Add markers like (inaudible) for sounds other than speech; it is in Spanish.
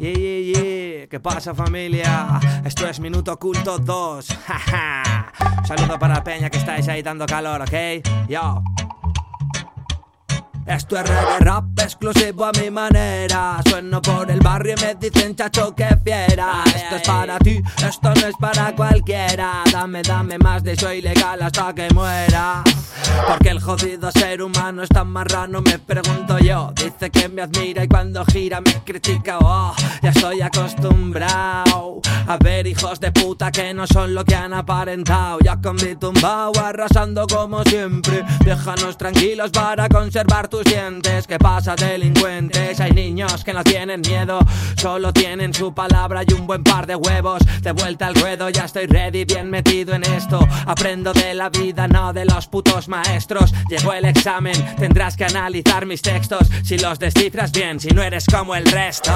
Yeah, yeah, yeah. ¿Qué pasa familia? Esto es Minuto Oculto 2. (laughs) Saludo para Peña que estáis ahí dando calor, ¿ok? Yo. Esto es reggae rap exclusivo a mi manera Sueno por el barrio y me dicen chacho que fiera Esto es para ti, esto no es para cualquiera Dame, dame más de eso ilegal hasta que muera porque el jodido ser humano es tan marrano, me pregunto yo. Dice que me admira y cuando gira me critica. Oh, ya estoy acostumbrado a ver hijos de puta que no son lo que han aparentado. Ya con mi arrasando como siempre. Déjanos tranquilos para conservar tus dientes. ¿Qué pasa, delincuentes? Que no tienen miedo, solo tienen su palabra y un buen par de huevos. De vuelta al ruedo, ya estoy ready, bien metido en esto. Aprendo de la vida, no de los putos maestros. Llegó el examen, tendrás que analizar mis textos. Si los descifras bien, si no eres como el resto.